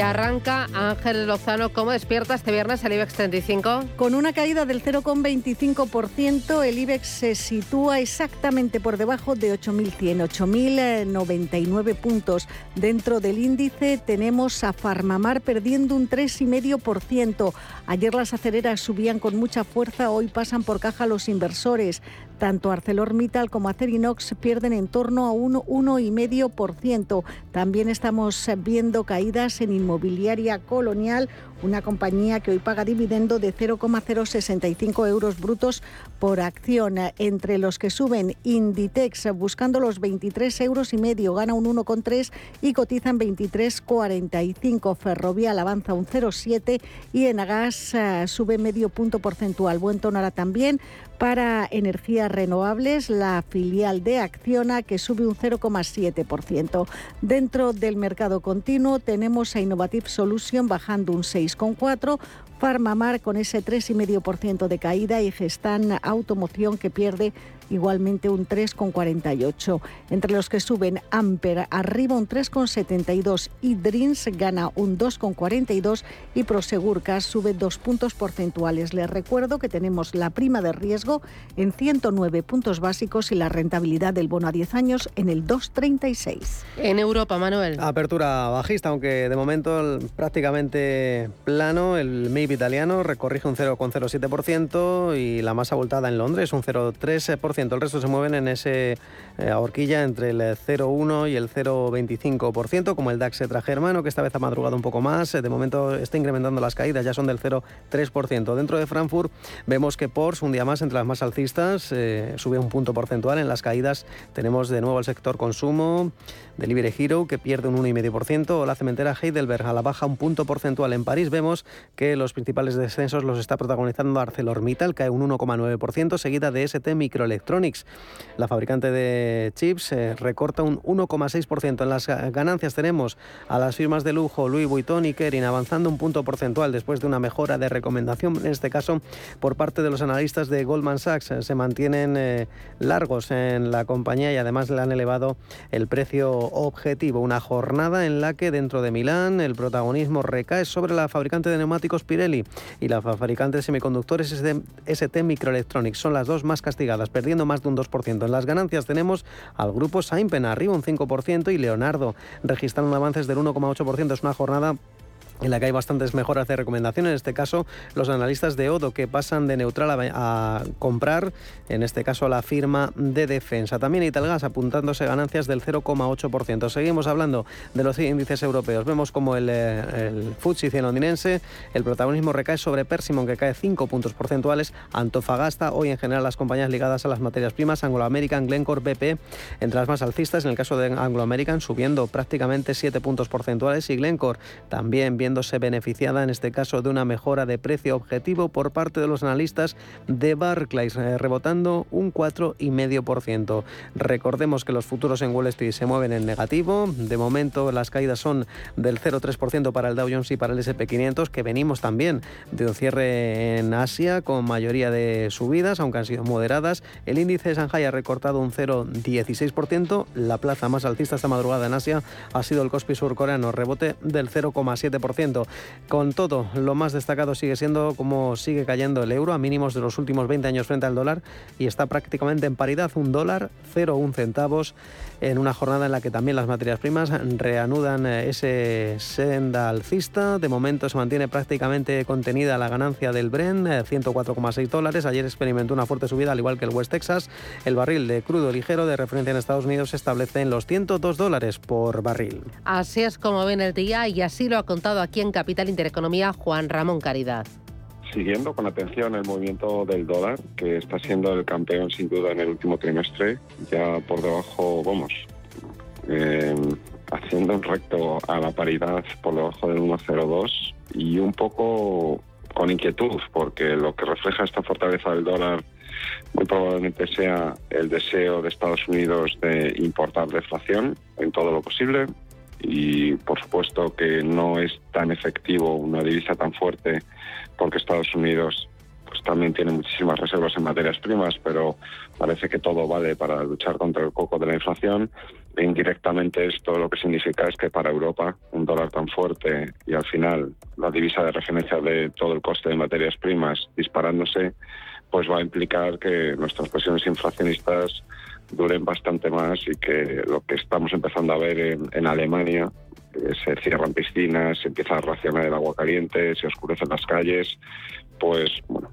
Arranca Ángel Lozano. ¿Cómo despierta este viernes el IBEX 35? Con una caída del 0,25%, el IBEX se sitúa exactamente por debajo de 8.100, 8.099 puntos. Dentro del índice tenemos a Farmamar perdiendo un 3,5%. Ayer las acereras subían con mucha fuerza, hoy pasan por caja los inversores. Tanto ArcelorMittal como Acerinox pierden en torno a un 1,5%. También estamos viendo caídas en inmobiliaria colonial, una compañía que hoy paga dividendo de 0,065 euros brutos por acción. Entre los que suben Inditex buscando los 23 euros y medio, gana un 1,3 y cotizan 23,45. Ferrovial avanza un 0,7 y Enagas eh, sube medio punto porcentual. Buen tonara también para energías renovables, la filial de Acciona que sube un 0,7%. Dentro del mercado continuo tenemos a Innovative Solution bajando un 6,4%, Farmamar con ese 3,5% de caída y Gestan Automoción que pierde igualmente un 3,48. Entre los que suben Amper arriba un 3,72 y Dreams gana un 2,42 y Prosegurcas sube dos puntos porcentuales. Les recuerdo que tenemos la prima de riesgo en 109 puntos básicos y la rentabilidad del bono a 10 años en el 2,36. En Europa, Manuel. Apertura bajista, aunque de momento prácticamente plano. El MIB italiano recorrige un 0,07% y la más abultada en Londres un 0,3%. El resto se mueven en ese eh, horquilla entre el 0,1 y el 0,25%, como el DAX Germano, que esta vez ha madrugado un poco más. De momento está incrementando las caídas, ya son del 0,3%. Dentro de Frankfurt vemos que Porsche, un día más entre las más alcistas, eh, sube un punto porcentual. En las caídas tenemos de nuevo el sector consumo, Delivery Hero, que pierde un 1,5%, o la cementera Heidelberg a la baja un punto porcentual. En París vemos que los principales descensos los está protagonizando ArcelorMittal, cae un 1,9%, seguida de ST Microelectronics la fabricante de chips eh, recorta un 1,6%. En las ganancias tenemos a las firmas de lujo Louis Vuitton y Kering avanzando un punto porcentual después de una mejora de recomendación, en este caso por parte de los analistas de Goldman Sachs. Se mantienen eh, largos en la compañía y además le han elevado el precio objetivo. Una jornada en la que dentro de Milán el protagonismo recae sobre la fabricante de neumáticos Pirelli y la fabricante de semiconductores ST Microelectronics. Son las dos más castigadas, perdiendo más de un 2%. En las ganancias tenemos al grupo Saimpen arriba un 5% y Leonardo registrando avances del 1,8%. Es una jornada en la que hay bastantes mejoras de recomendación. En este caso, los analistas de Odo que pasan de neutral a, comprar, en este caso la firma de defensa. También Italgas apuntándose ganancias del 0,8%. Seguimos hablando de los índices europeos. Vemos como el, eh, el FTSE londinense, el protagonismo recae sobre Persimon que cae 5 puntos porcentuales, Antofagasta, hoy en general las compañías ligadas a las materias primas, Anglo American, Glencore, BP, entre las más alcistas, en el caso de Anglo American subiendo prácticamente 7 puntos porcentuales y Glencore también bien viéndose beneficiada en este caso de una mejora de precio objetivo por parte de los analistas de Barclays, eh, rebotando un 4,5%. Recordemos que los futuros en Wall Street se mueven en negativo. De momento las caídas son del 0,3% para el Dow Jones y para el SP500, que venimos también de un cierre en Asia con mayoría de subidas, aunque han sido moderadas. El índice de Shanghai ha recortado un 0,16%. La plaza más alcista esta madrugada en Asia ha sido el Kospi surcoreano, rebote del 0,7%. Con todo, lo más destacado sigue siendo cómo sigue cayendo el euro a mínimos de los últimos 20 años frente al dólar y está prácticamente en paridad, un dólar 0,1 centavos en una jornada en la que también las materias primas reanudan eh, ese senda alcista. De momento se mantiene prácticamente contenida la ganancia del Bren, 104,6 eh, dólares. Ayer experimentó una fuerte subida, al igual que el West Texas. El barril de crudo ligero de referencia en Estados Unidos se establece en los 102 dólares por barril. Así es como viene el día y así lo ha contado aquí en Capital Intereconomía Juan Ramón Caridad. Siguiendo con atención el movimiento del dólar, que está siendo el campeón sin duda en el último trimestre, ya por debajo, vamos, eh, haciendo un recto a la paridad por debajo del 1,02 y un poco con inquietud, porque lo que refleja esta fortaleza del dólar muy probablemente sea el deseo de Estados Unidos de importar deflación en todo lo posible y por supuesto que no es tan efectivo una divisa tan fuerte porque Estados Unidos pues también tiene muchísimas reservas en materias primas, pero parece que todo vale para luchar contra el coco de la inflación. E indirectamente esto lo que significa es que para Europa un dólar tan fuerte y al final la divisa de referencia de todo el coste de materias primas disparándose, pues va a implicar que nuestras presiones inflacionistas duren bastante más y que lo que estamos empezando a ver en, Alemania, se cierran piscinas, se empieza a racionar el agua caliente, se oscurecen las calles, pues bueno,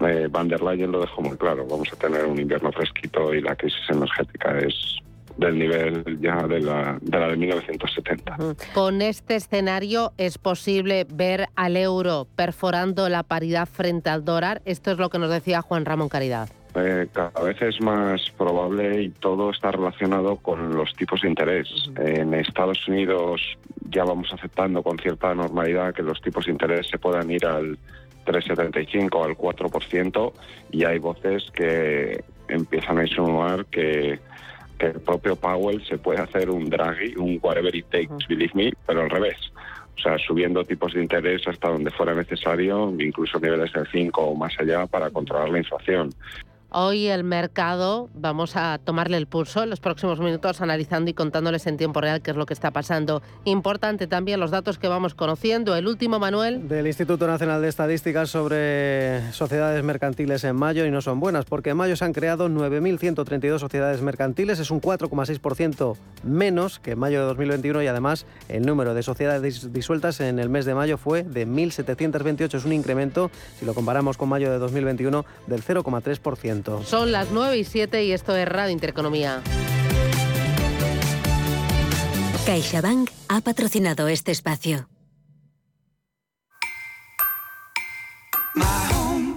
eh, Van der Leyen lo dejó muy claro, vamos a tener un invierno fresquito y la crisis energética es del nivel ya de la de, la de 1970. Con este escenario es posible ver al euro perforando la paridad frente al dólar. Esto es lo que nos decía Juan Ramón Caridad. Eh, cada vez es más probable y todo está relacionado con los tipos de interés. En Estados Unidos ya vamos aceptando con cierta normalidad que los tipos de interés se puedan ir al 3,75 al 4% y hay voces que empiezan a insinuar que, que el propio Powell se puede hacer un Draghi, un whatever it takes, believe me, pero al revés. O sea, subiendo tipos de interés hasta donde fuera necesario, incluso niveles del 5 o más allá, para controlar la inflación. Hoy el mercado, vamos a tomarle el pulso en los próximos minutos analizando y contándoles en tiempo real qué es lo que está pasando. Importante también los datos que vamos conociendo. El último, Manuel. Del Instituto Nacional de Estadísticas sobre sociedades mercantiles en mayo y no son buenas porque en mayo se han creado 9.132 sociedades mercantiles, es un 4,6% menos que en mayo de 2021 y además el número de sociedades disueltas en el mes de mayo fue de 1.728, es un incremento, si lo comparamos con mayo de 2021, del 0,3%. Son las 9 y 7 y esto es Radio Intereconomía. CaixaBank ha patrocinado este espacio.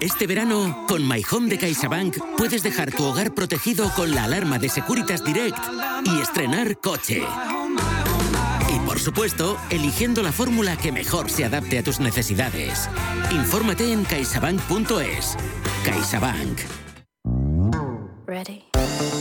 Este verano, con My Home de CaixaBank, puedes dejar tu hogar protegido con la alarma de Securitas Direct y estrenar coche. Y por supuesto, eligiendo la fórmula que mejor se adapte a tus necesidades. Infórmate en caixabank.es. CaixaBank. Ready.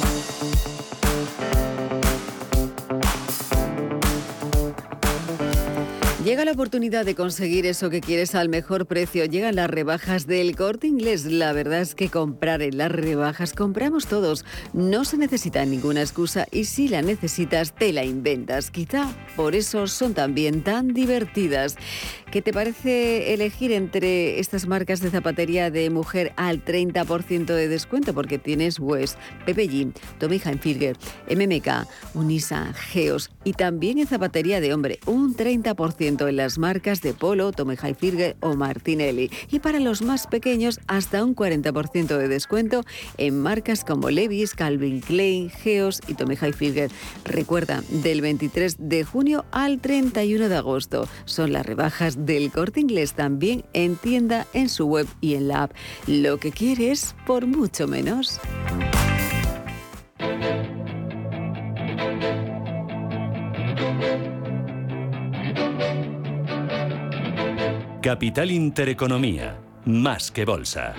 Llega la oportunidad de conseguir eso que quieres al mejor precio. Llegan las rebajas del corte inglés. La verdad es que comprar en las rebajas compramos todos. No se necesita ninguna excusa y si la necesitas te la inventas. Quizá por eso son también tan divertidas. ¿Qué te parece elegir entre estas marcas de zapatería de mujer al 30% de descuento? Porque tienes West, Pepe Jean, Tommy Hilfiger, MMK, Unisa, Geos y también en zapatería de hombre un 30% en las marcas de Polo, Tommy Hilfiger o Martinelli. Y para los más pequeños hasta un 40% de descuento en marcas como Levi's, Calvin Klein, Geos y Tommy Hilfiger. Recuerda, del 23 de junio al 31 de agosto son las rebajas del corte inglés también en tienda, en su web y en la app. Lo que quieres por mucho menos. Capital Intereconomía, más que bolsa.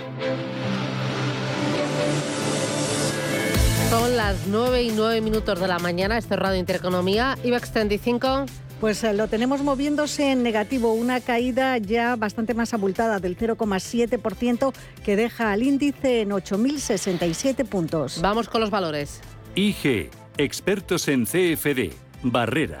Son las 9 y 9 minutos de la mañana, este es Radio Intereconomía, IBEX 35. Pues eh, lo tenemos moviéndose en negativo, una caída ya bastante más abultada del 0,7% que deja al índice en 8.067 puntos. Vamos con los valores. IG, expertos en CFD, Barrera,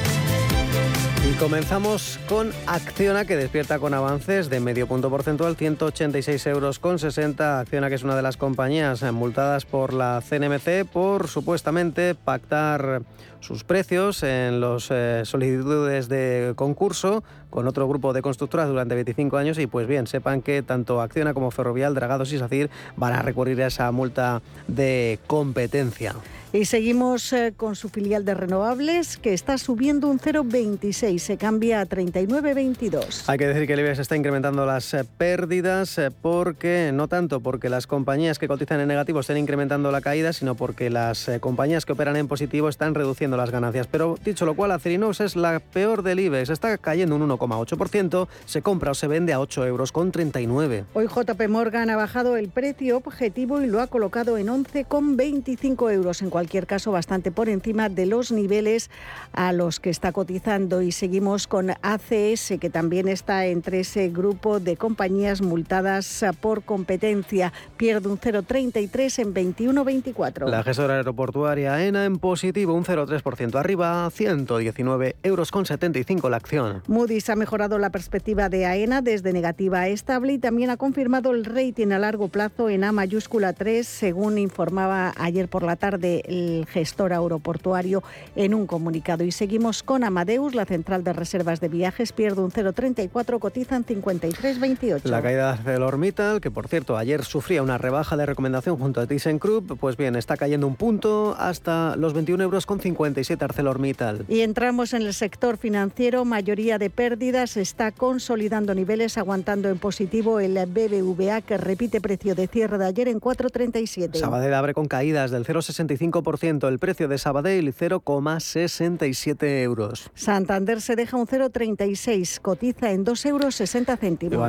Comenzamos con Acciona, que despierta con avances de medio punto porcentual, 186 euros con 60. Acciona, que es una de las compañías multadas por la CNMC por supuestamente pactar sus precios en las eh, solicitudes de concurso con otro grupo de constructoras durante 25 años y pues bien, sepan que tanto Acciona como Ferrovial, Dragados y SACIR van a recurrir a esa multa de competencia. Y seguimos eh, con su filial de renovables que está subiendo un 0,26, se cambia a 39,22. Hay que decir que el IBEX está incrementando las eh, pérdidas eh, porque, no tanto porque las compañías que cotizan en negativo estén incrementando la caída, sino porque las compañías que operan en positivo están reduciendo las ganancias. Pero dicho lo cual, Acerinox es la peor del IBEX, está cayendo un 1,8%, se compra o se vende a 8 euros con 39. Hoy JP Morgan ha bajado el precio objetivo y lo ha colocado en 11,25 euros en cualquier caso bastante por encima de los niveles a los que está cotizando. Y seguimos con ACS, que también está entre ese grupo de compañías multadas por competencia. Pierde un 0,33 en 21,24. La gestora aeroportuaria AENA en positivo, un 0,3% arriba, 119 euros con 75 la acción. Moody's ha mejorado la perspectiva de AENA desde negativa a estable y también ha confirmado el rating a largo plazo en A mayúscula 3, según informaba ayer por la tarde el gestor aeroportuario en un comunicado. Y seguimos con Amadeus, la central de reservas de viajes pierde un 0,34, cotizan 53,28. La caída de ArcelorMittal, que por cierto ayer sufría una rebaja de recomendación junto a ThyssenKrupp, pues bien, está cayendo un punto hasta los 21 euros con 57 ArcelorMittal. Y entramos en el sector financiero, mayoría de pérdidas, está consolidando niveles, aguantando en positivo el BBVA que repite precio de cierre de ayer en 4,37. Sabadell abre con caídas del 0,65% el precio de Sabadell 0,67 euros. Santander se deja un 0,36, cotiza en 2,60 euros.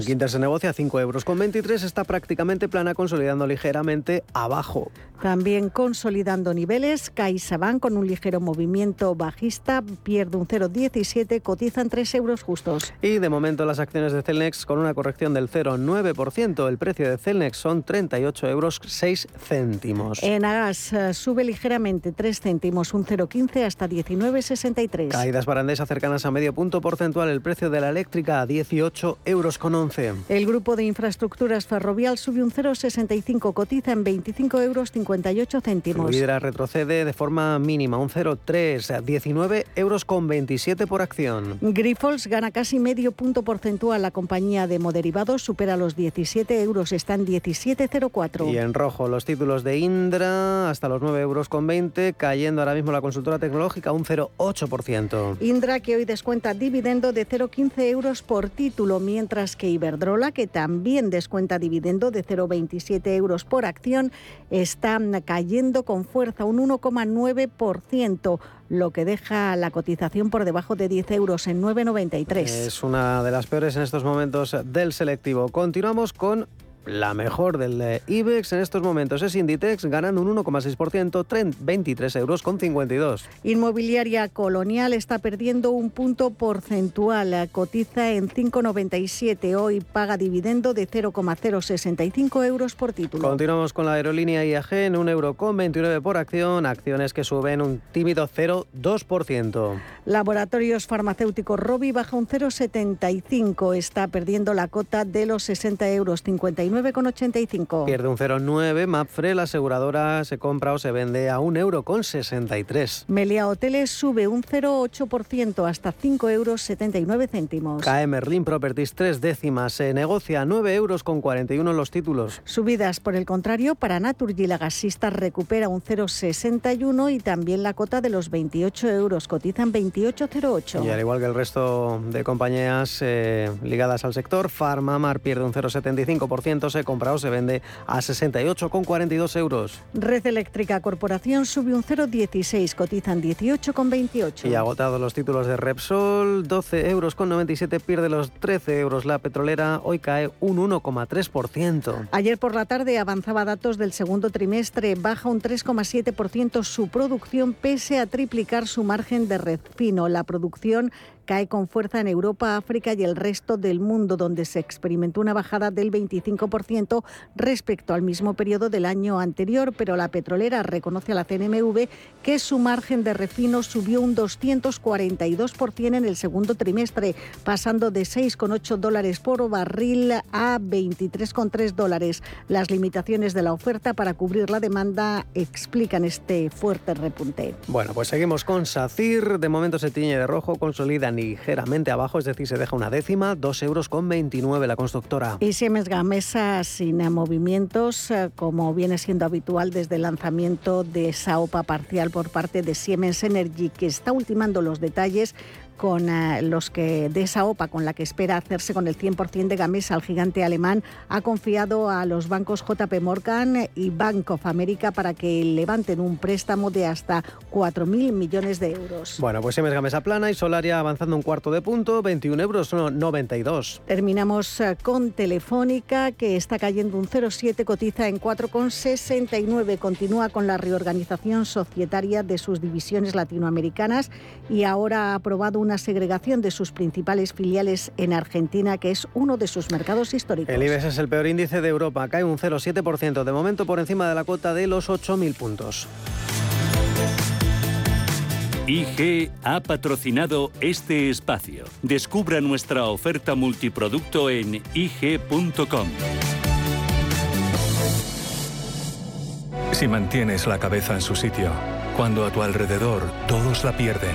Quinter se negocia a 5 euros con 23, está prácticamente plana, consolidando ligeramente abajo. También consolidando niveles, CaixaBank con un ligero movimiento bajista, pierde un 0,17, cotizan 3 euros justos. Y de momento las acciones de Celnex con una corrección del 0,9%, el precio de Celnex son 38 euros 6 céntimos. En Agas eh, sube ligeramente 3 céntimos, un 0,15 hasta 19,63. Caídas para cercanas a medio punto porcentual. El precio de la eléctrica a 18 euros con 11. El grupo de infraestructuras ferrovial sube un 0,65, cotiza en 25 euros 58 céntimos. Fluidra retrocede de forma mínima, un 0,3, 19 euros con 27 por acción. Grifols gana casi medio punto porcentual. La compañía de moderivados supera los 17 euros, está en 17,04. Y en rojo los títulos de Indra hasta los 9 euros con 20 cayendo ahora mismo la consultora tecnológica un 0,8%. Indra, que hoy descuenta dividendo de 0,15 euros por título, mientras que Iberdrola, que también descuenta dividendo de 0,27 euros por acción, está cayendo con fuerza un 1,9% lo que deja la cotización por debajo de 10 euros en 9,93. Es una de las peores en estos momentos del selectivo. Continuamos con la mejor del IBEX en estos momentos es Inditex, ganando un 1,6%, 23 euros con 52. Inmobiliaria Colonial está perdiendo un punto porcentual, cotiza en 5,97. Hoy paga dividendo de 0,065 euros por título. Continuamos con la aerolínea IAG en 1,29 euro con 29 por acción, acciones que suben un tímido 0,2%. Laboratorios farmacéuticos Robi baja un 0,75, está perdiendo la cota de los 60 euros 59 9,85. Pierde un 0,9. Mapfre, la aseguradora, se compra o se vende a 1,63 euro con 63. Melia Hoteles sube un 0,8% hasta 5,79 euros céntimos. Cae Merlin Properties tres décimas. Se negocia a 9 euros con 41 los títulos. Subidas, por el contrario, para Naturgy la gasista recupera un 0,61 y también la cota de los 28 euros. Cotizan 28,08. Y al igual que el resto de compañías eh, ligadas al sector, Farmamar pierde un 0,75% se compra o se vende a 68,42 euros. Red Eléctrica Corporación sube un 0,16, cotizan 18,28. Y agotados los títulos de Repsol, 12 euros con 97, pierde los 13 euros. La petrolera hoy cae un 1,3%. Ayer por la tarde avanzaba datos del segundo trimestre, baja un 3,7% su producción pese a triplicar su margen de refino. La producción cae con fuerza en Europa, África y el resto del mundo, donde se experimentó una bajada del 25% respecto al mismo periodo del año anterior, pero la petrolera reconoce a la CNMV que su margen de refino subió un 242% en el segundo trimestre, pasando de 6,8 dólares por barril a 23,3 dólares. Las limitaciones de la oferta para cubrir la demanda explican este fuerte repunte. Bueno, pues seguimos con SACIR. De momento se tiñe de rojo, consolida ligeramente abajo, es decir, se deja una décima, 2 euros con 29 la constructora. Y Siemens Gamesa sin movimientos, eh, como viene siendo habitual desde el lanzamiento de esa OPA parcial por parte de Siemens Energy, que está ultimando los detalles con eh, los que de esa OPA con la que espera hacerse con el 100% de Gamesa, el gigante alemán ha confiado a los bancos JP Morgan y Bank of America para que levanten un préstamo de hasta 4.000 millones de euros. Bueno, pues Siemens Gamesa plana y Solaria avanzando un cuarto de punto, 21 euros, no, 92. Terminamos eh, con Telefónica, que está cayendo un 0,7, cotiza en 4,69. Continúa con la reorganización societaria de sus divisiones latinoamericanas y ahora ha aprobado una segregación de sus principales filiales en Argentina, que es uno de sus mercados históricos. El IBEX es el peor índice de Europa, cae un 0,7%, de momento por encima de la cuota de los 8.000 puntos. IG ha patrocinado este espacio. Descubra nuestra oferta multiproducto en IG.com. Si mantienes la cabeza en su sitio, cuando a tu alrededor todos la pierden,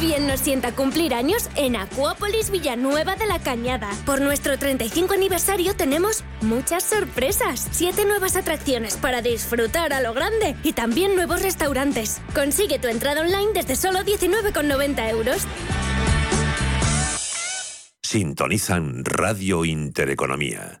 bien nos sienta cumplir años en Acuópolis Villanueva de la Cañada. Por nuestro 35 aniversario tenemos muchas sorpresas. Siete nuevas atracciones para disfrutar a lo grande y también nuevos restaurantes. Consigue tu entrada online desde solo 19,90 euros. Sintonizan Radio Intereconomía.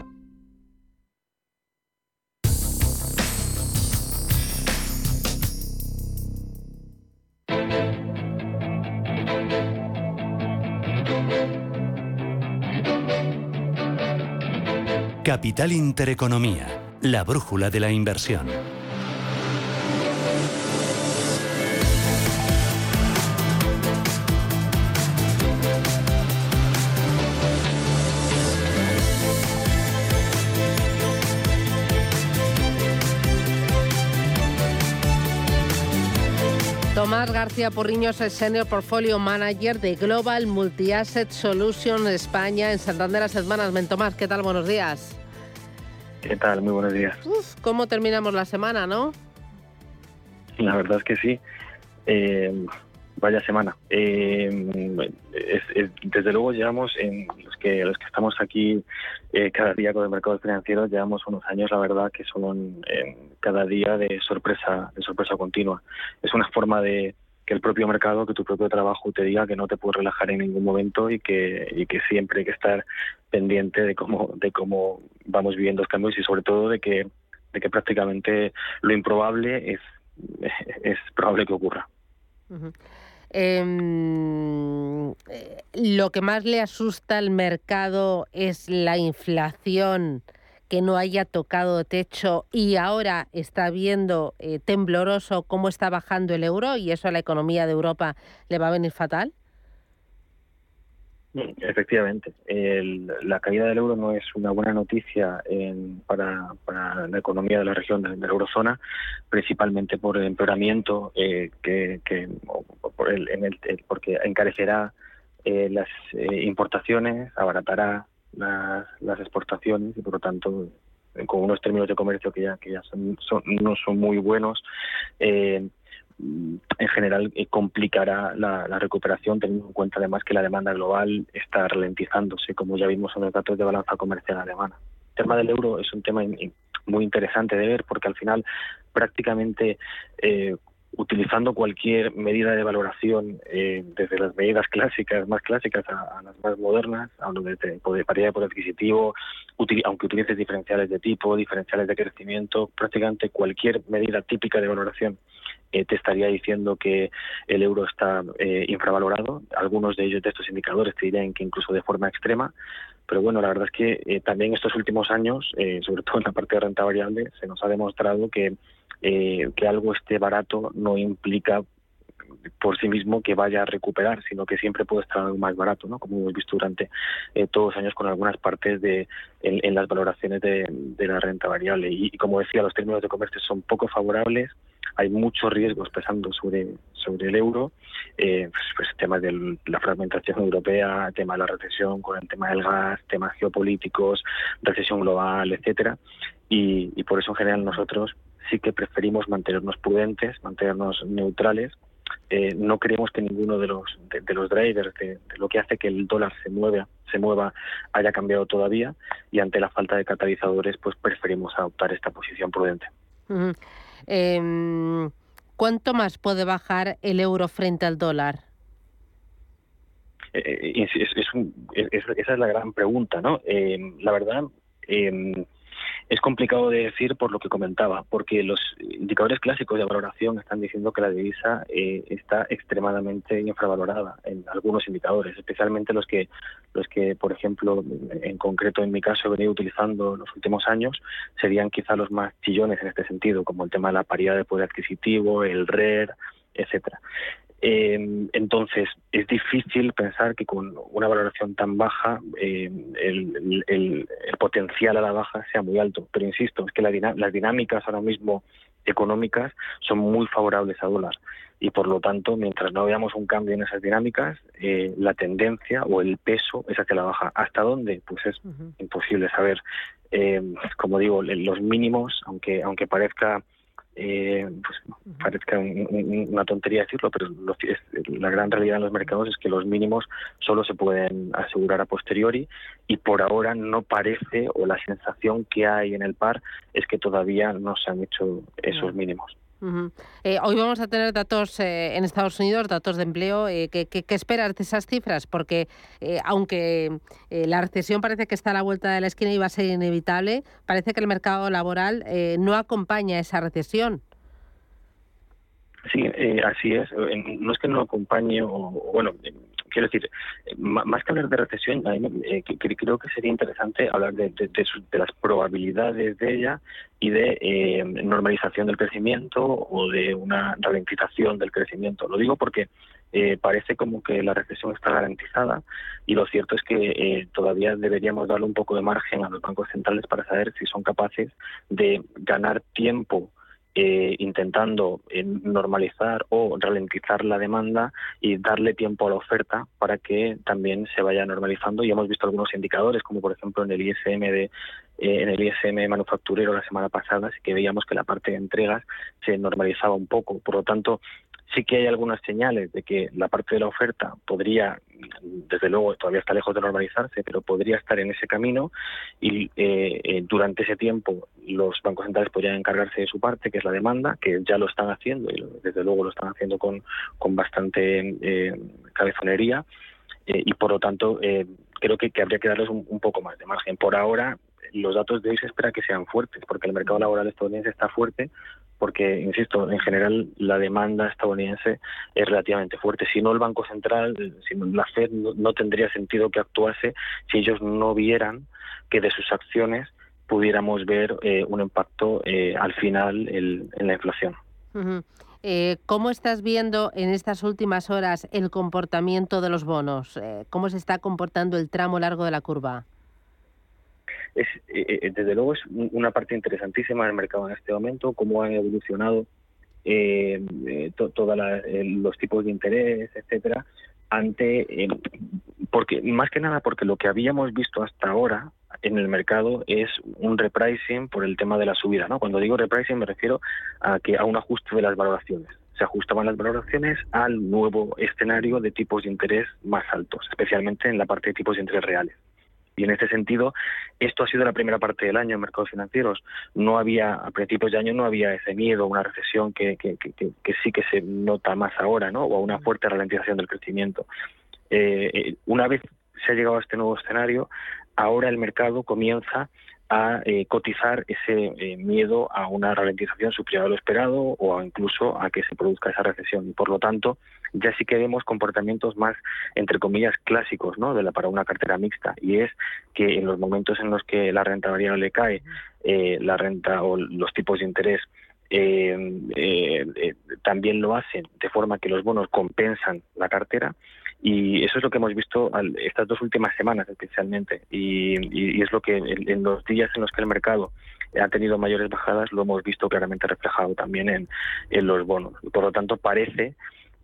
Capital Intereconomía, la brújula de la inversión. Tomás García Porriños es Senior Portfolio Manager de Global Multi-Asset Solution España en Santander Asset Management. Tomás, ¿qué tal? Buenos días. ¿Qué tal? Muy buenos días. Uf, ¿Cómo terminamos la semana, no? La verdad es que sí. Eh, vaya semana. Eh, es- es- desde luego llevamos, en los que los que estamos aquí eh, cada día con el mercado financiero, llevamos unos años, la verdad, que son cada día de sorpresa, de sorpresa continua. Es una forma de que el propio mercado, que tu propio trabajo te diga que no te puedes relajar en ningún momento y que, siempre hay que estar pendiente de cómo, de cómo vamos viviendo los cambios y sobre todo de que, de que prácticamente lo improbable es, es probable que ocurra. Em, eh, lo que más le asusta al mercado es la inflación que no haya tocado techo y ahora está viendo eh, tembloroso cómo está bajando el euro y eso a la economía de Europa le va a venir fatal? Mm, efectivamente, la caída del euro no es una buena noticia para, la economía de la región de, la eurozona, principalmente por el empeoramiento eh, que, por el, en el, porque encarecerá eh, las eh, importaciones, abaratará las, exportaciones y por lo tanto con unos términos de comercio que ya que ya son, no son muy buenos en general eh, complicará la, recuperación, teniendo en cuenta además que la demanda global está ralentizándose, como ya vimos en los datos de balanza comercial alemana. El tema del euro es un tema muy interesante de ver porque al final prácticamente eh, utilizando cualquier medida de valoración, eh, desde las medidas clásicas, más clásicas, a, las más modernas, hablo de, de de poder adquisitivo, aunque utilices diferenciales de tipo, diferenciales de crecimiento, prácticamente cualquier medida típica de valoración eh, te estaría diciendo que el euro está eh, infravalorado. Algunos de ellos, de estos indicadores, te dirían que incluso de forma extrema. Pero bueno, la verdad es que eh, también estos últimos años, sobre todo en la parte de renta variable, se nos ha demostrado que, que algo esté barato no implica por sí mismo que vaya a recuperar, sino que siempre puede estar algo más barato, ¿no? como hemos visto durante todos los años con algunas partes de en, las valoraciones de, la renta variable. y, como decía, los términos de comercio son poco favorables hay muchos riesgos pesando sobre, sobre el euro, eh, pues, pues temas de la fragmentación europea, tema de la recesión con el tema del gas, temas geopolíticos, recesión global, etcétera, y, por eso en general nosotros sí que preferimos mantenernos prudentes, mantenernos neutrales. Eh, no creemos que ninguno de los de, los drivers de, lo que hace que el dólar se mueva se mueva haya cambiado todavía y ante la falta de catalizadores pues preferimos adoptar esta posición prudente. Eh, ¿Cuánto más puede bajar el euro frente al dólar? Eh, eh, esa es la gran pregunta, ¿no? Em, la verdad, eh, es complicado de decir por lo que comentaba, porque los indicadores clásicos de valoración están diciendo que la divisa eh, está extremadamente infravalorada en algunos indicadores, especialmente los que, los que, por ejemplo, en concreto en mi caso he venido utilizando en los últimos años, serían quizá los más chillones en este sentido, como el tema de la paridad de poder adquisitivo, el RER, etcétera. Eh, entonces, es difícil pensar que con una valoración tan baja eh, el, potencial a la baja sea muy alto. Pero insisto, es que las dinámicas ahora mismo económicas son muy favorables a dólar. Y por lo tanto, mientras no veamos un cambio en esas dinámicas, eh, la tendencia o el peso es hacia la baja. ¿Hasta dónde? Pues es imposible saber. Eh, como digo, los mínimos, aunque, aunque parezca eh, pues parezca una tontería decirlo, pero la gran realidad en los mercados es que los mínimos solo se pueden asegurar a posteriori y por ahora no parece o la sensación que hay en el par es que todavía no se han hecho esos mínimos. Eh, hoy vamos a tener datos eh, en Estados Unidos, datos de empleo. Eh, ¿qué, esperas de esas cifras? Porque aunque la recesión parece que está a la vuelta de la esquina y va a ser inevitable, parece que el mercado laboral no acompaña esa recesión. Sí, así es. No es que no acompañe, o bueno, quiero decir, más que hablar de recesión, eh, creo que sería interesante hablar de, las probabilidades de ella y de eh, normalización del crecimiento o de una ralentización del crecimiento. Lo digo porque eh, parece como que la recesión está garantizada y lo cierto es que todavía deberíamos darle un poco de margen a los bancos centrales para saber si son capaces de ganar tiempo eh, intentando eh, normalizar o ralentizar la demanda y darle tiempo a la oferta para que también se vaya normalizando. Y hemos visto algunos indicadores, como por ejemplo en el ISM de eh, en el ISM manufacturero la semana pasada, sí que veíamos que la parte de entregas se normalizaba un poco. Por lo tanto, Sí que hay algunas señales de que la parte de la oferta podría, desde luego, todavía está lejos de normalizarse, pero podría estar en ese camino y eh, eh, durante ese tiempo los bancos centrales podrían encargarse de su parte, que es la demanda, que ya lo están haciendo y desde luego lo están haciendo con, con bastante eh, cabezonería y por lo tanto creo que, habría que darles un, poco más de margen. Por ahora, los datos de hoy se espera que sean fuertes, porque el mercado laboral estadounidense está fuerte, porque, insisto, en general la demanda estadounidense es relativamente fuerte. Si no, el Banco Central, si la Fed, no, tendría sentido que actuase si ellos no vieran que de sus acciones pudiéramos ver eh, un impacto eh, al final en la inflación. Eh, ¿Cómo estás viendo en estas últimas horas el comportamiento de los bonos? ¿Cómo se está comportando el tramo largo de la curva? Es, eh, eh, desde luego es una parte interesantísima del mercado en este momento, cómo han evolucionado eh, eh todos los tipos de interés, etcétera, ante, porque más que nada porque lo que habíamos visto hasta ahora en el mercado es un repricing por el tema de la subida, ¿no? Cuando digo repricing me refiero a que a un ajuste de las valoraciones se ajustaban las valoraciones al nuevo escenario de tipos de interés más altos, especialmente en la parte de tipos de interés reales. Y en este sentido, esto ha sido la primera parte del año en mercados financieros. No había, a principios de año no había ese miedo, una recesión que, que, sí que se nota más ahora, ¿no? O a una fuerte ralentización del crecimiento. Eh, eh, una vez se ha llegado a este nuevo escenario, ahora el mercado comienza a eh, cotizar ese eh, miedo a una ralentización superior a lo esperado o incluso a que se produzca esa recesión. Y por lo tanto, ya sí que vemos comportamientos más, entre comillas, clásicos ¿no? de la, para una cartera mixta. Y es que en los momentos en los que la renta variable cae, eh, la renta o los tipos de interés también lo hacen de forma que los bonos compensan la cartera y eso es lo que hemos visto estas dos últimas semanas especialmente. Y, es lo que en, los días en los que el mercado ha tenido mayores bajadas lo hemos visto claramente reflejado también en, en los bonos. Por lo tanto, parece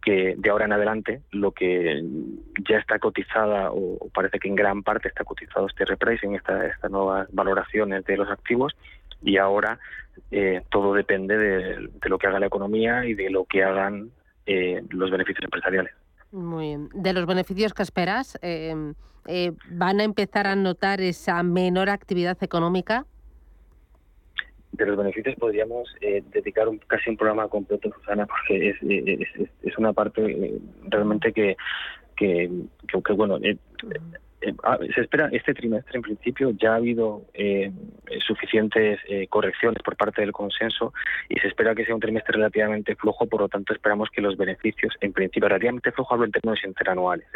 que de ahora en adelante lo que ya está cotizada o parece que en gran parte está cotizado este repricing, esta, estas nuevas valoraciones de los activos y ahora eh, todo depende de, lo que haga la economía y de lo que hagan eh, los beneficios empresariales. Muy bien. De los beneficios que esperas, em, eh, ¿van a empezar a notar esa menor actividad económica? De los beneficios podríamos eh, dedicar un, casi un programa completo, Susana, porque es, es, es una parte eh, realmente que, que, que, bueno, eh, ah, se espera este trimestre en principio ya ha habido eh, suficientes eh, correcciones por parte del consenso y se espera que sea un trimestre relativamente flojo por lo tanto esperamos que los beneficios en principio relativamente flojo hablo en términos interanuales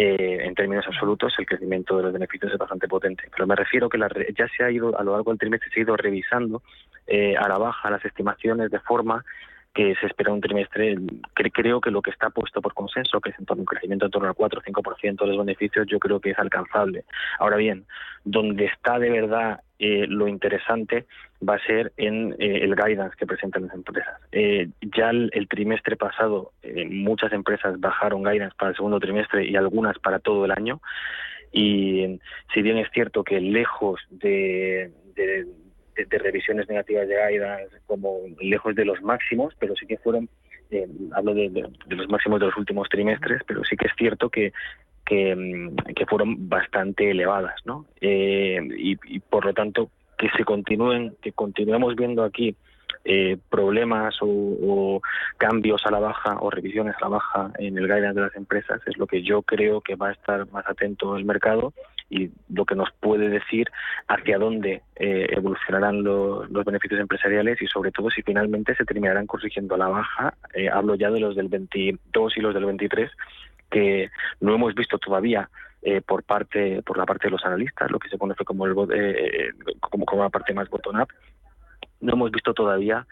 en términos absolutos el crecimiento de los beneficios es bastante potente. Pero me refiero que ya se ha ido a lo largo del trimestre se ha ido revisando a la baja las estimaciones de forma que se espera un trimestre, creo que lo que está puesto por consenso, que es en torno a un crecimiento en torno al 4 o 5% de los beneficios, yo creo que es alcanzable. Ahora bien, donde está de verdad eh, lo interesante va a ser en eh, el guidance que presentan las empresas. Eh, ya el, trimestre pasado muchas empresas bajaron guidance para el segundo trimestre y algunas para todo el año. Y si bien es cierto que lejos de, revisiones negativas de guidance como lejos de los máximos, pero sí que fueron, eh, hablo de, los máximos de los últimos trimestres, pero sí que es cierto que, que, mm, fueron bastante elevadas, ¿no? Eh, y, por lo tanto, que se continúen, que continuemos viendo aquí eh, problemas o, cambios a la baja o revisiones a la baja en el guidance de las empresas es lo que yo creo que va a estar más atento el mercado y lo que nos puede decir hacia dónde eh, evolucionarán los beneficios empresariales y sobre todo si finalmente se terminarán corrigiendo a la baja. Eh, hablo ya de los del 22 y los del 23 que no hemos visto todavía eh, por parte por la parte de los analistas, lo que se conoce como el como, como la parte más bottom up, no hemos visto todavía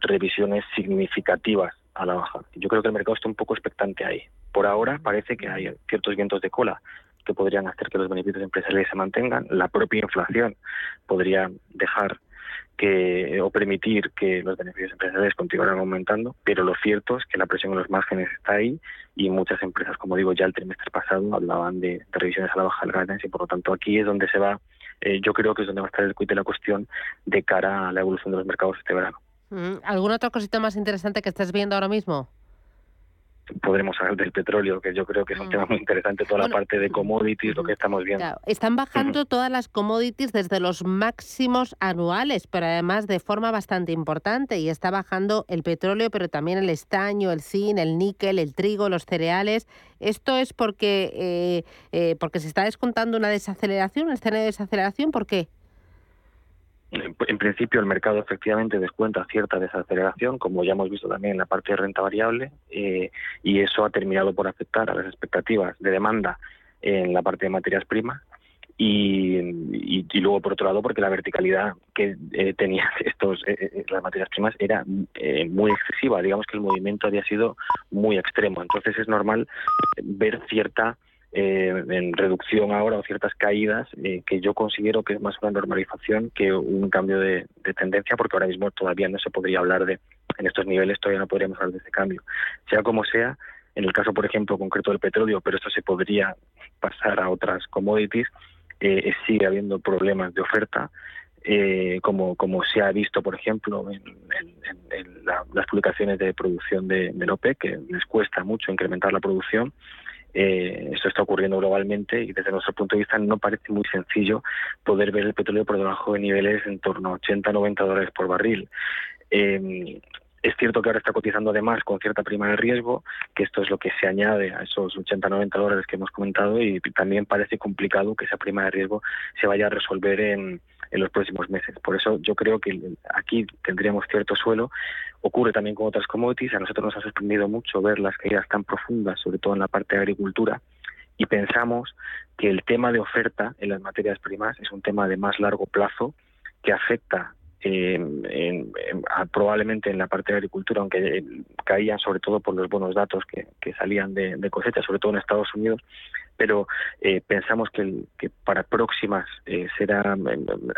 revisiones significativas a la baja. Yo creo que el mercado está un poco expectante ahí. Por ahora parece que hay ciertos vientos de cola que podrían hacer que los beneficios empresariales se mantengan. La propia inflación podría dejar que o permitir que los beneficios empresariales continuaran aumentando, pero lo cierto es que la presión en los márgenes está ahí y muchas empresas, como digo, ya el trimestre pasado hablaban de, revisiones a la baja del guidance y por lo tanto aquí es donde se va, eh, yo creo que es donde va a estar el quid de la cuestión de cara a la evolución de los mercados este verano. Mm, ¿Alguna otra cosita más interesante que estés viendo ahora mismo? Podremos hablar del petróleo, que yo creo que es un mm. tema muy interesante, toda la parte de commodities, lo que estamos viendo. Están bajando todas las commodities desde los máximos anuales, pero además de forma bastante importante, y está bajando el petróleo, pero también el estaño, el zinc, el níquel, el trigo, los cereales. ¿Esto es porque, eh, eh, porque se está descontando una desaceleración, un escenario de desaceleración? ¿Por qué? En principio el mercado efectivamente descuenta cierta desaceleración, como ya hemos visto también en la parte de renta variable, eh, y eso ha terminado por afectar a las expectativas de demanda en la parte de materias primas. Y, luego por otro lado porque la verticalidad que eh, tenían estos eh, las materias primas era muy excesiva digamos que el movimiento había sido muy extremo entonces es normal ver cierta eh, en reducción ahora o ciertas caídas eh, que yo considero que es más una normalización que un cambio de, tendencia porque ahora mismo todavía no se podría hablar de en estos niveles todavía no podríamos hablar de ese cambio. Sea como sea en el caso por ejemplo concreto del petróleo pero esto se podría pasar a otras commodities eh, sigue habiendo problemas de oferta como, como se ha visto, por ejemplo, en, las publicaciones de producción de, de OPEC, que les cuesta mucho incrementar la producción eh, eso está ocurriendo globalmente y desde nuestro punto de vista no parece muy sencillo poder ver el petróleo por debajo de niveles en torno a 80-90 dólares por barril. Eh, es cierto que ahora está cotizando además con cierta prima de riesgo, que esto es lo que se añade a esos 80-90 dólares que hemos comentado y también parece complicado que esa prima de riesgo se vaya a resolver en, en los próximos meses. Por eso yo creo que aquí tendríamos cierto suelo. Ocurre también con otras commodities. A nosotros nos ha sorprendido mucho ver las caídas tan profundas, sobre todo en la parte de agricultura, y pensamos que el tema de oferta en las materias primas es un tema de más largo plazo que afecta en, probablemente en la parte de agricultura, aunque caían sobre todo por los buenos datos que, salían de, cosecha, sobre todo en Estados Unidos, pero eh, pensamos que, que, para próximas eh, será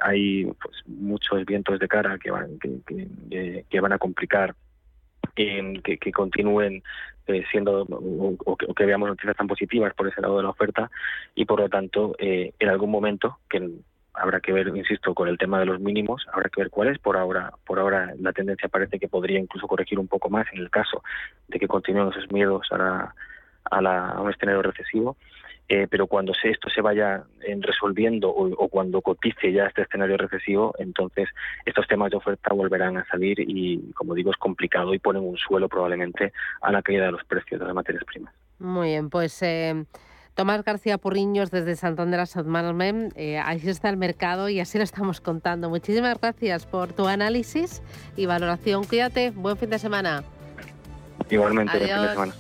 hay pues, muchos vientos de cara que van que, van a complicar que, que, continúen eh, siendo o, que, veamos noticias tan positivas por ese lado de la oferta y por lo tanto en algún momento que habrá que ver, insisto, con el tema de los mínimos, habrá que ver cuál es. Por ahora, por ahora la tendencia parece que podría incluso corregir un poco más en el caso de que continúen esos miedos a, a, un escenario recesivo. Eh, pero cuando se, esto se vaya en resolviendo o, cuando cotice ya este escenario recesivo, entonces estos temas de oferta volverán a salir y, como digo, es complicado y ponen un suelo probablemente a la caída de los precios de las materias primas. Muy bien, pues eh, Tomás García Purriños desde Santander a Management. Eh, ahí está el mercado y así lo estamos contando. Muchísimas gracias por tu análisis y valoración. Cuídate, buen fin de semana. Igualmente, buen fin de semana.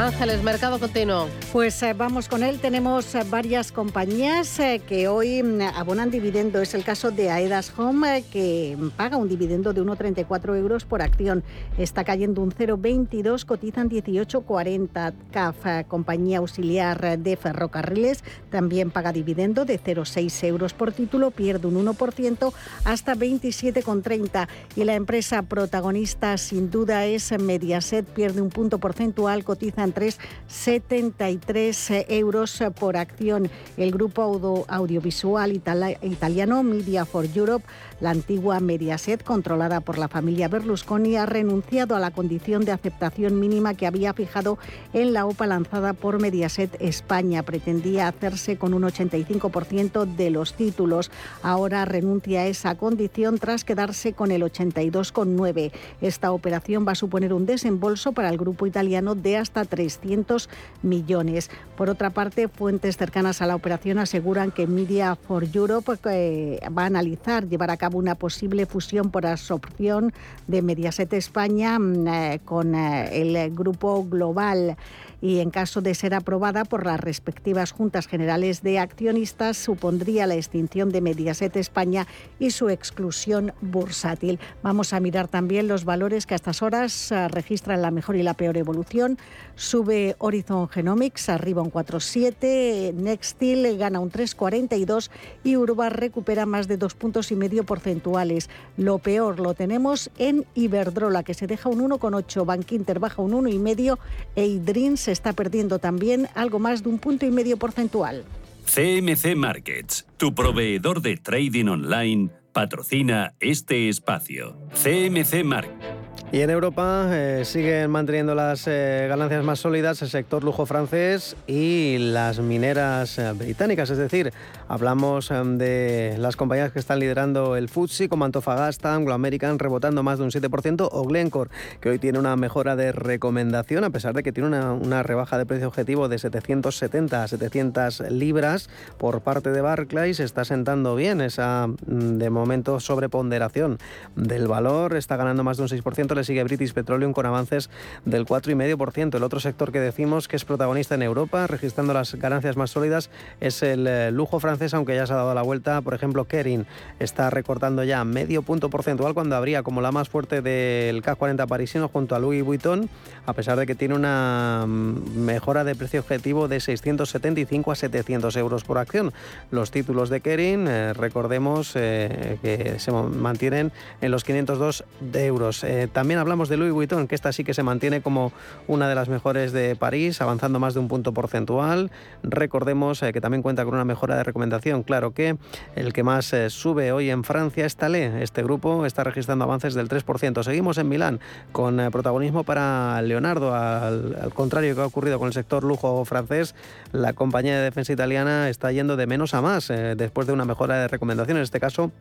Ángeles, mercado continuo. Pues eh, vamos con él. Tenemos eh, varias compañías eh, que hoy mm, abonan dividendo. Es el caso de Aedas Home, que paga un dividendo de 1,34 euros por acción. Está cayendo un 0,22, cotizan 18,40. CAF, compañía auxiliar de ferrocarriles, también paga dividendo de 0,6 euros por título, pierde un 1% hasta 27,30. Y la empresa protagonista, sin duda, es Mediaset, pierde un punto porcentual, cotizan 3,73 euros por acción. El grupo audiovisual italiano Media for Europe la antigua Mediaset, controlada por la familia Berlusconi, ha renunciado a la condición de aceptación mínima que había fijado en la OPA lanzada por Mediaset España. Pretendía hacerse con un 85% de los títulos. Ahora renuncia a esa condición tras quedarse con el 82,9%. Esta operación va a suponer un desembolso para el grupo italiano de hasta 300 millones. Por otra parte, fuentes cercanas a la operación aseguran que Media for Europe eh, va a analizar llevar a cabo una posible fusión por absorción de Mediaset España mm, eh, con eh, el grupo global y en caso de ser aprobada por las respectivas juntas generales de accionistas supondría la extinción de Mediaset España y su exclusión bursátil. Vamos a mirar también los valores que a estas horas eh, registran la mejor y la peor evolución. Sube Horizon Genomics arriba un 4,7, Nextil gana un 3,42 y Urbar recupera más de dos puntos y medio porcentuales. Lo peor lo tenemos en Iberdrola que se deja un 1,8, Bankinter baja un 1,5 e Idrin está perdiendo también algo más de un punto y medio porcentual. CMC Markets, tu proveedor de trading online, patrocina este espacio. CMC Markets. Y en Europa eh, siguen manteniendo las eh, ganancias más sólidas el sector lujo francés y las mineras eh, británicas. Es decir, hablamos de las compañías que están liderando el FTSE, como Antofagasta, Anglo American, rebotando más de un 7%, o Glencore, que hoy tiene una mejora de recomendación, a pesar de que tiene una, una rebaja de precio objetivo de 770 a 700 libras por parte de Barclays. Está sentando bien esa, mm, de momento, sobreponderación del valor. Está ganando más de un 6% sigue British Petroleum con avances del 4,5%. El otro sector que decimos que es protagonista en Europa, registrando las ganancias más sólidas, es el eh, lujo francés, aunque ya se ha dado la vuelta. Por ejemplo, Kering está recortando ya medio punto porcentual cuando habría como la más fuerte del CAC 40 parisino junto a Louis Vuitton, a pesar de que tiene una mm, mejora de precio objetivo de 675 a 700 euros por acción. Los títulos de Kering, eh, recordemos eh, que se mantienen en los 502 de euros. también también hablamos de Louis Vuitton, que esta sí que se mantiene como una de las mejores de París, avanzando más de un punto porcentual. Recordemos eh, que también cuenta con una mejora de recomendación. Claro que el que más eh, sube hoy en Francia es Talé. Este grupo está registrando avances del 3%. Seguimos en Milán con eh, protagonismo para Leonardo. Al, al contrario que ha ocurrido con el sector lujo francés, la compañía de defensa italiana está yendo de menos a más después de una mejora de recomendación. En este caso,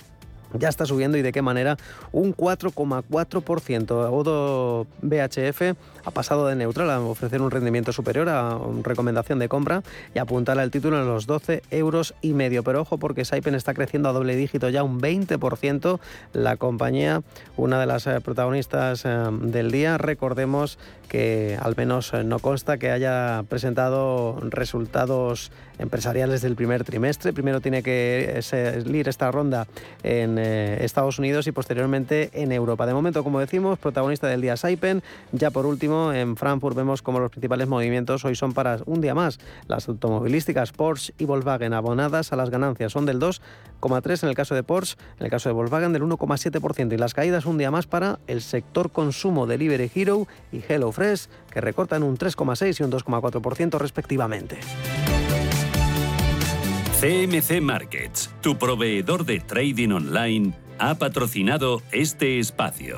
ya está subiendo y de qué manera un 4,4%. Odo BHF ha pasado de neutral a ofrecer un rendimiento superior a recomendación de compra y apuntar al título en los 12 euros y medio. Pero ojo porque Saipen está creciendo a doble dígito ya un 20%. La compañía, una de las eh, protagonistas eh, del día, recordemos que al menos eh, no consta que haya presentado resultados empresariales del primer trimestre. Primero tiene que salir esta ronda en Estados Unidos y posteriormente en Europa. De momento, como decimos, protagonista del día Saipen. Ya por último, en Frankfurt vemos como los principales movimientos hoy son para un día más. Las automovilísticas Porsche y Volkswagen abonadas a las ganancias son del 2,3 en el caso de Porsche, en el caso de Volkswagen del 1,7% y las caídas un día más para el sector consumo Delivery Hero y HelloFresh que recortan un 3,6 y un 2,4% respectivamente. CMC Markets, tu proveedor de trading online, ha patrocinado este espacio.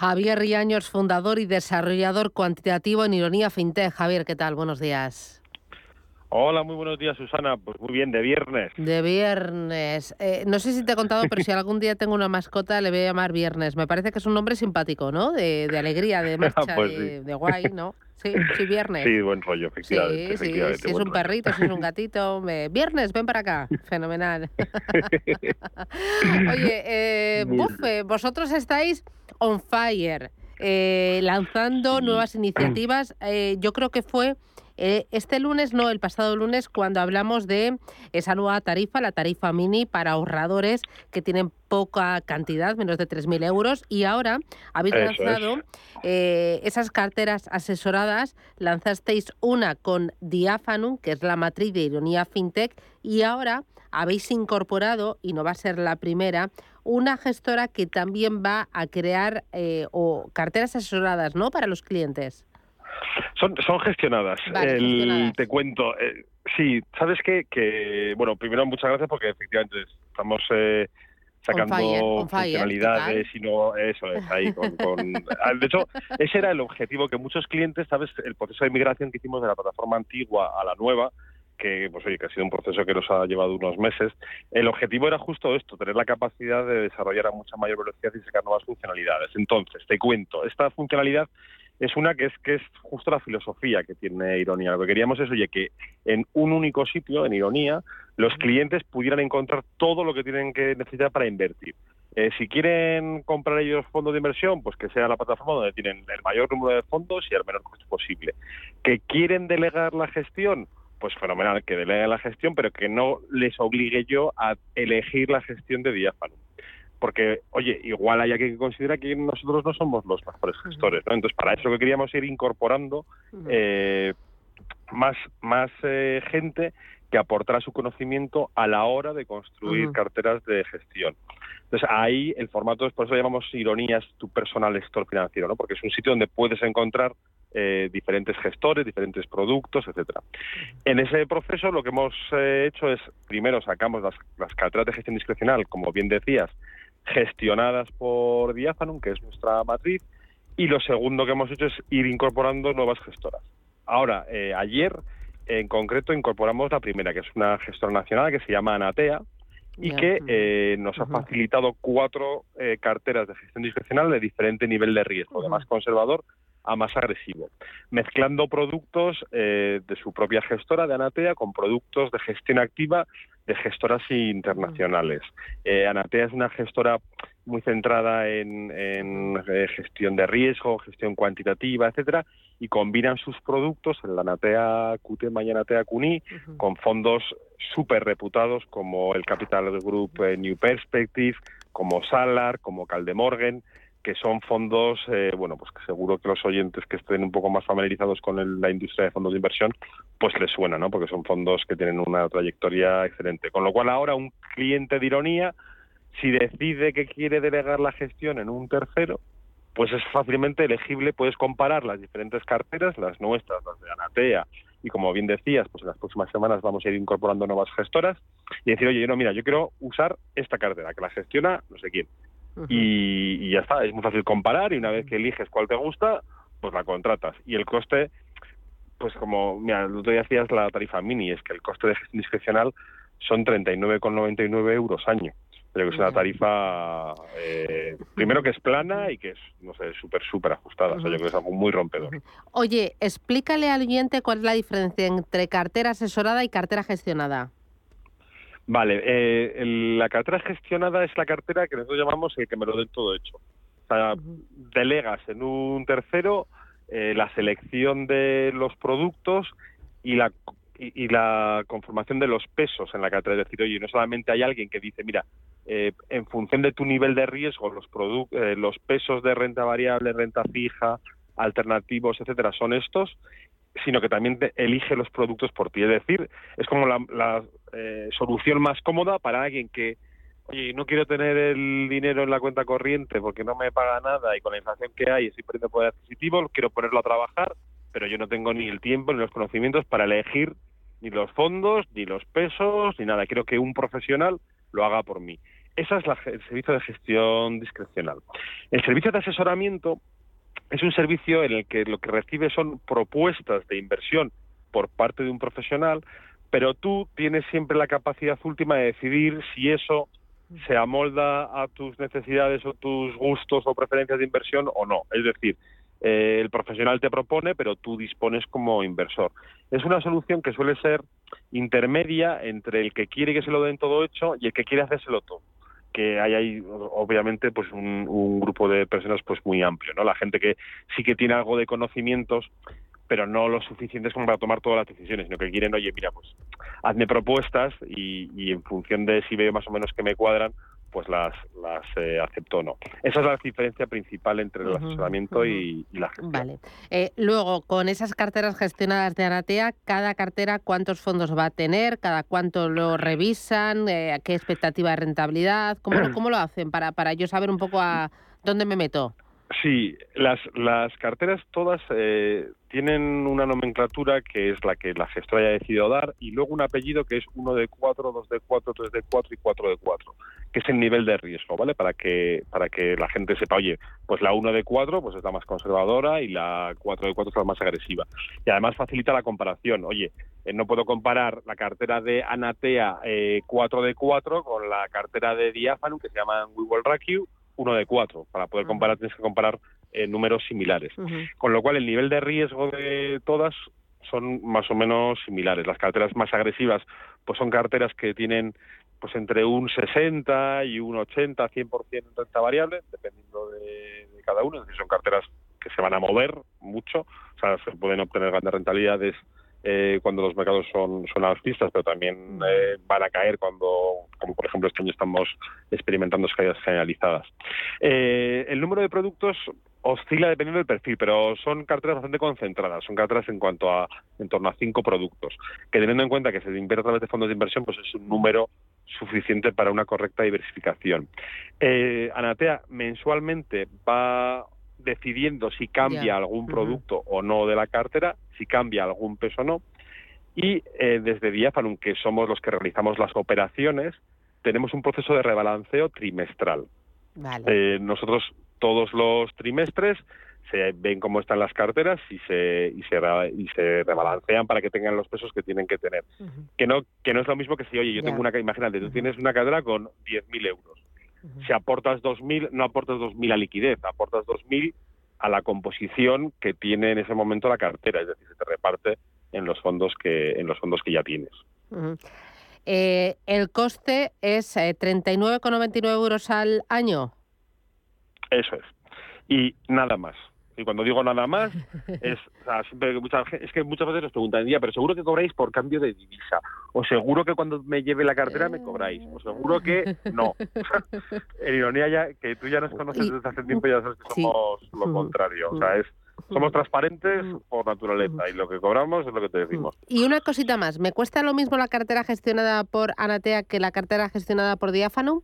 Javier Riaños, fundador y desarrollador cuantitativo en Ironía FinTech. Javier, ¿qué tal? Buenos días. Hola, muy buenos días, Susana. Pues muy bien, de viernes. De viernes. Eh, no sé si te he contado, pero si algún día tengo una mascota, le voy a llamar Viernes. Me parece que es un nombre simpático, ¿no? De, alegría, de marcha, pues de, guay, ¿no? Sí, sí, Viernes. Sí, buen rollo, efectivamente. Sí, sí, si es un perrito, si es un gatito. Viernes, ven para acá. Fenomenal. Oye, eh, eh, vosotros estáis on fire, eh, lanzando nuevas iniciativas. Eh, yo creo que fue eh, este lunes, no, el pasado lunes, cuando hablamos de esa nueva tarifa, la tarifa mini para ahorradores que tienen poca cantidad, menos de 3.000 euros, y ahora habéis lanzado esas carteras asesoradas, lanzasteis una con Diafanum, que es la matriz de Ironía FinTech, y ahora habéis incorporado, y no va a ser la primera, una gestora que también va a crear eh, o carteras asesoradas, ¿no? Para los clientes. Son, son gestionadas. Te cuento. Eh, sí, sabes qué? que, bueno, primero muchas gracias porque efectivamente estamos eh, sacando funcionalidades y no eso es ahí con, ah, de hecho ese era el objetivo que muchos clientes sabes el proceso de migración que hicimos de la plataforma antigua a la nueva que, pues, oye, que ha sido un proceso que nos ha llevado unos meses. El objetivo era justo esto, tener la capacidad de desarrollar a mucha mayor velocidad y sacar nuevas funcionalidades. Entonces, te cuento, esta funcionalidad es una que es que es justo la filosofía que tiene Ironía. Lo que queríamos es, oye, que en un único sitio, en Ironía, los clientes pudieran encontrar todo lo que tienen que necesitar para invertir. Eh, si quieren comprar ellos fondos de inversión, pues que sea la plataforma donde tienen el mayor número de fondos y el menor costo posible. Que quieren delegar la gestión, pues fenomenal, que delegue la gestión, pero que no les obligue yo a elegir la gestión de diáfano. Porque, oye, igual hay alguien que considera que nosotros no somos los mejores gestores, ¿no? Entonces, para eso que queríamos ir incorporando eh, más, más eh, gente que aportara su conocimiento a la hora de construir carteras de gestión. Entonces ahí el formato es, por eso llamamos ironías tu personal store financiero, ¿no? Porque es un sitio donde puedes encontrar eh, diferentes gestores, diferentes productos, etcétera. En ese proceso lo que hemos eh, hecho es, primero sacamos las, las carteras de gestión discrecional, como bien decías, gestionadas por Diafanum, que es nuestra matriz, y lo segundo que hemos hecho es ir incorporando nuevas gestoras. Ahora, eh, ayer en concreto incorporamos la primera, que es una gestora nacional que se llama Anatea, y que nos ha facilitado cuatro carteras de gestión discrecional de diferente nivel de riesgo, de más conservador a más agresivo, mezclando productos eh, de su propia gestora de Anatea con productos de gestión activa de gestoras internacionales. Eh, Anatea es una gestora muy centrada en, eh, gestión de riesgo, gestión cuantitativa, etcétera, y combinan sus productos, el Anatea QT y Anatea CUNI, con fondos súper reputados como el Capital Group New Perspective, como Salar, como Caldemorgen, que son fondos, eh, bueno, pues seguro que los oyentes que estén un poco más familiarizados con la industria de fondos de inversión, pues les suena, ¿no? Porque son fondos que tienen una trayectoria excelente. Con lo cual ahora un cliente de ironía, si decide que quiere delegar la gestión en un tercero, pues es fácilmente elegible, puedes comparar las diferentes carteras, las nuestras, las de Anatea, y como bien decías, pues en las próximas semanas vamos a ir incorporando nuevas gestoras y decir, oye, no, mira, yo quiero usar esta cartera, que la gestiona no sé quién y, ya está, es muy fácil comparar y una vez que eliges cuál te gusta, pues la contratas. Y el coste, pues como, mira, el otro día hacías la tarifa mini, es que el coste de gestión discrecional son 39,99 euros año. Pero que es una tarifa, eh, primero que es plana y que es, no sé, súper, súper ajustada. O sea, yo creo que es algo muy rompedor. Oye, explícale al oyente cuál es la diferencia entre cartera asesorada y cartera gestionada. Vale, eh, la cartera gestionada es la cartera que nosotros llamamos el que me lo den todo hecho. O sea, delegas en un tercero eh, la selección de los productos y la y, la conformación de los pesos en la cartera. Es decir, oye, no solamente hay alguien que dice, mira, eh, en función de tu nivel de riesgo, los, eh, los pesos de renta variable, renta fija, alternativos, etcétera, son estos, sino que también elige los productos por ti. Es decir, es como la, eh, solución más cómoda para alguien que, oye, no quiero tener el dinero en la cuenta corriente porque no me paga nada y con la inflación que hay estoy perdiendo poder adquisitivo, quiero ponerlo a trabajar, pero yo no tengo ni el tiempo ni los conocimientos para elegir ni los fondos, ni los pesos, ni nada. Quiero que un profesional lo haga por mí. Ese es el servicio de gestión discrecional. El servicio de asesoramiento es un servicio en el que lo que recibe son propuestas de inversión por parte de un profesional, pero tú tienes siempre la capacidad última de decidir si eso se amolda a tus necesidades o tus gustos o preferencias de inversión o no. Es decir, eh, el profesional te propone, pero tú dispones como inversor. Es una solución que suele ser intermedia entre el que quiere que se lo den todo hecho y el que quiere hacérselo todo que hay ahí obviamente pues un, grupo de personas pues muy amplio no la gente que sí que tiene algo de conocimientos pero no lo suficientes como para tomar todas las decisiones sino que quieren oye mira pues hazme propuestas y, y en función de si veo más o menos que me cuadran pues las, las eh, acepto o no. Esa es la diferencia principal entre el asesoramiento y, la gestión. Vale. Eh, luego, con esas carteras gestionadas de Anatea, ¿cada cartera cuántos fondos va a tener? ¿Cada cuánto lo revisan? Eh, ¿Qué expectativa de rentabilidad? ¿Cómo, ¿Cómo lo hacen para, para yo saber un poco a dónde me meto? Sí, las, las carteras todas eh, tienen una nomenclatura que es la que la gestora haya decidido dar y luego un apellido que es 1 de 4, 2 de 4, 3 de 4 y 4 de 4, que es el nivel de riesgo, ¿vale? Para que para que la gente sepa, oye, pues la 1 de 4 pues es la más conservadora y la 4 de 4 es la más agresiva. Y además facilita la comparación. Oye, eh, no puedo comparar la cartera de Anatea eh, 4 de 4 con la cartera de Diaphanum que se llama We Will uno de cuatro. Para poder comparar tienes que comparar eh, números similares. Con lo cual el nivel de riesgo de todas son más o menos similares. Las carteras más agresivas pues son carteras que tienen pues entre un 60 y un 80, 100% en renta variable, dependiendo de, cada uno. Es decir, son carteras que se van a mover mucho, o sea, se pueden obtener grandes rentabilidades eh, cuando los mercados son, son alcistas, pero también eh, van a caer cuando, como por ejemplo este año estamos experimentando caídas generalizadas. Eh, el número de productos oscila dependiendo del perfil, pero son carteras bastante concentradas, son carteras en cuanto a en torno a cinco productos, que teniendo en cuenta que se invierte a través de fondos de inversión, pues es un número suficiente para una correcta diversificación. Anatea mensualmente va decidiendo si cambia algún producto o no de la cartera, si cambia algún peso o no. Y eh, desde Diaphanum, que somos los que realizamos las operaciones, tenemos un proceso de rebalanceo trimestral. Eh, nosotros todos los trimestres se ven cómo están las carteras y se y se, y se rebalancean para que tengan los pesos que tienen que tener. Que no que no es lo mismo que si, oye, yo tengo una imagínate, tú tienes una cartera con 10.000 euros si aportas 2.000, no aportas 2.000 a liquidez, aportas 2.000 a la composición que tiene en ese momento la cartera, es decir, se te reparte en los fondos que, en los fondos que ya tienes. Eh, el coste es 39,99 eh, euros al año. Eso es. Y nada más. Y cuando digo nada más, es, es que muchas veces nos preguntan, día, pero seguro que cobráis por cambio de divisa, o seguro que cuando me lleve la cartera me cobráis, o seguro que no. en ironía ya, que tú ya nos conoces desde hace tiempo, ya sabes que somos lo mm. contrario, o sea, mm. es somos transparentes mm. por naturaleza y lo que cobramos es lo que te decimos. Y una cosita más, ¿me cuesta lo mismo la cartera gestionada por Anatea que la cartera gestionada por Diáfano?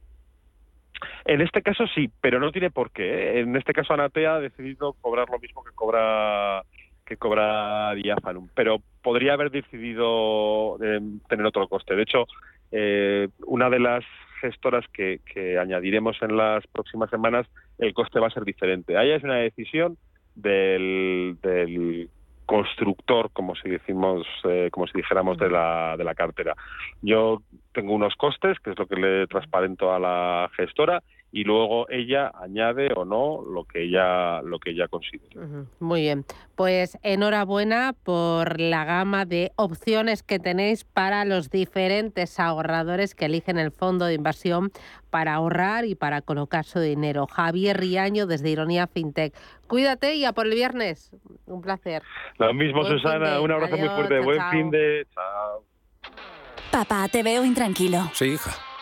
En este caso sí, pero no tiene por qué. ¿eh? En este caso Anatea ha decidido cobrar lo mismo que cobra que cobra Diaphanum, pero podría haber decidido eh, tener otro coste. De hecho, eh, una de las gestoras que, añadiremos en las próximas semanas, el coste va a ser diferente. Ahí es una decisión del, del constructor, como si decimos, eh, como si dijéramos de la, de la cartera. Yo tengo unos costes, que es lo que le transparento a la gestora, y luego ella añade o no lo que ella lo que ella considere. Muy bien, pues enhorabuena por la gama de opciones que tenéis para los diferentes ahorradores que eligen el fondo de inversión para ahorrar y para colocar su dinero. Javier Riaño desde Ironía FinTech. Cuídate y a por el viernes. Un placer. Lo mismo, Susana. Un abrazo muy fuerte. Buen fin de. Chao. Papá, te veo intranquilo. Sí, hija.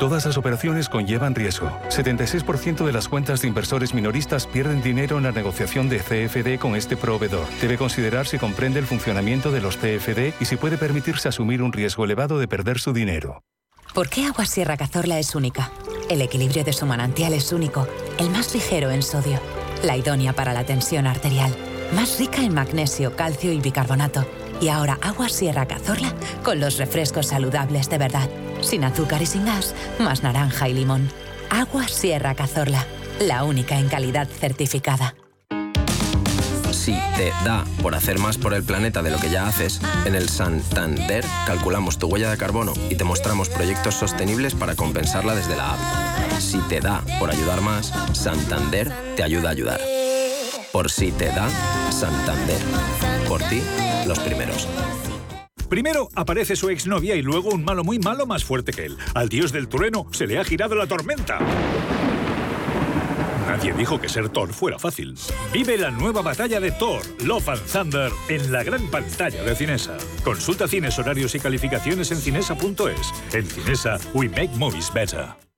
Todas las operaciones conllevan riesgo. 76% de las cuentas de inversores minoristas pierden dinero en la negociación de CFD con este proveedor. Debe considerar si comprende el funcionamiento de los CFD y si puede permitirse asumir un riesgo elevado de perder su dinero. ¿Por qué Agua Sierra Cazorla es única? El equilibrio de su manantial es único, el más ligero en sodio, la idónea para la tensión arterial, más rica en magnesio, calcio y bicarbonato. Y ahora Agua Sierra Cazorla con los refrescos saludables de verdad, sin azúcar y sin gas, más naranja y limón. Agua Sierra Cazorla, la única en calidad certificada. Si te da por hacer más por el planeta de lo que ya haces, en el Santander calculamos tu huella de carbono y te mostramos proyectos sostenibles para compensarla desde la app. Si te da por ayudar más, Santander te ayuda a ayudar. Por si te da, Santander. Por ti, los primeros. Primero aparece su exnovia y luego un malo muy malo más fuerte que él. Al dios del trueno se le ha girado la tormenta. Nadie dijo que ser Thor fuera fácil. Vive la nueva batalla de Thor, Love and Thunder, en la gran pantalla de Cinesa. Consulta cines, horarios y calificaciones en cinesa.es. En Cinesa, we make movies better.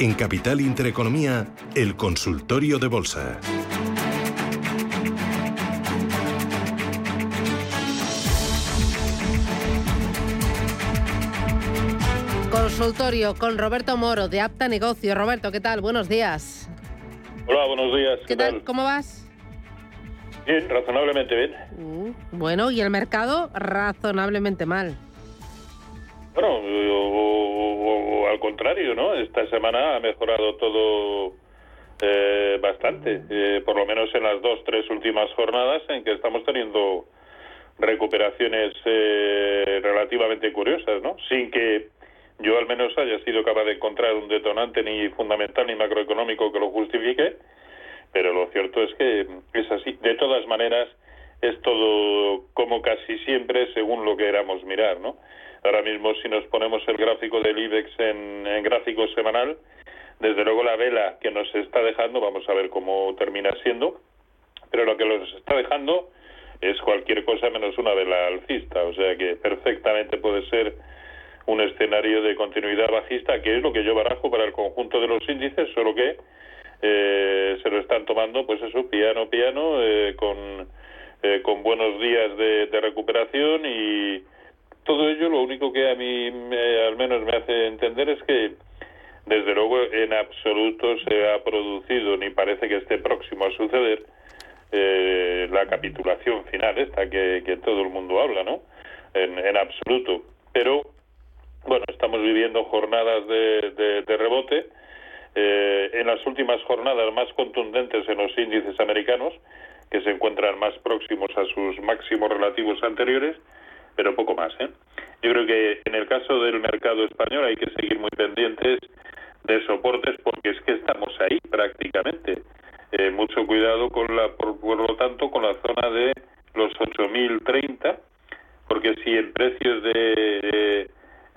En Capital Intereconomía, el consultorio de bolsa. Consultorio con Roberto Moro de Apta Negocio. Roberto, ¿qué tal? Buenos días. Hola, buenos días. ¿Qué, tal? ¿Cómo vas? Bien, razonablemente bien. Uh, bueno, ¿y el mercado? Razonablemente mal. Bueno, o, al contrario, ¿no? Esta semana ha mejorado todo eh, bastante, eh, por lo menos en las dos, tres últimas jornadas en que estamos teniendo recuperaciones eh, relativamente curiosas, ¿no? Sin que yo al menos haya sido capaz de encontrar un detonante ni fundamental ni macroeconómico que lo justifique, pero lo cierto es que es así. De todas maneras, es todo como casi siempre según lo que queramos mirar, ¿no? Ahora mismo, si nos ponemos el gráfico del IBEX en, gráfico semanal, desde luego la vela que nos está dejando, vamos a ver cómo termina siendo, pero lo que nos está dejando es cualquier cosa menos una vela alcista, o sea que perfectamente puede ser un escenario de continuidad bajista, que es lo que yo barajo para el conjunto de los índices, solo que eh, se lo están tomando, pues eso, piano, piano, eh, con, eh, con buenos días de recuperación y todo ello lo único que a mí al menos me hace entender es que desde luego en absoluto se ha producido ni parece que esté próximo a suceder eh, la capitulación final esta que, todo el mundo habla, ¿no? En, absoluto. Pero bueno, estamos viviendo jornadas de, rebote. Eh, en las últimas jornadas más contundentes en los índices americanos, que se encuentran más próximos a sus máximos relativos anteriores, pero poco más. ¿eh? Yo creo que en el caso del mercado español hay que seguir muy pendientes de soportes porque es que estamos ahí prácticamente. eh, mucho cuidado con la, por, lo tanto, con la zona de los 8.030, porque si en precios de,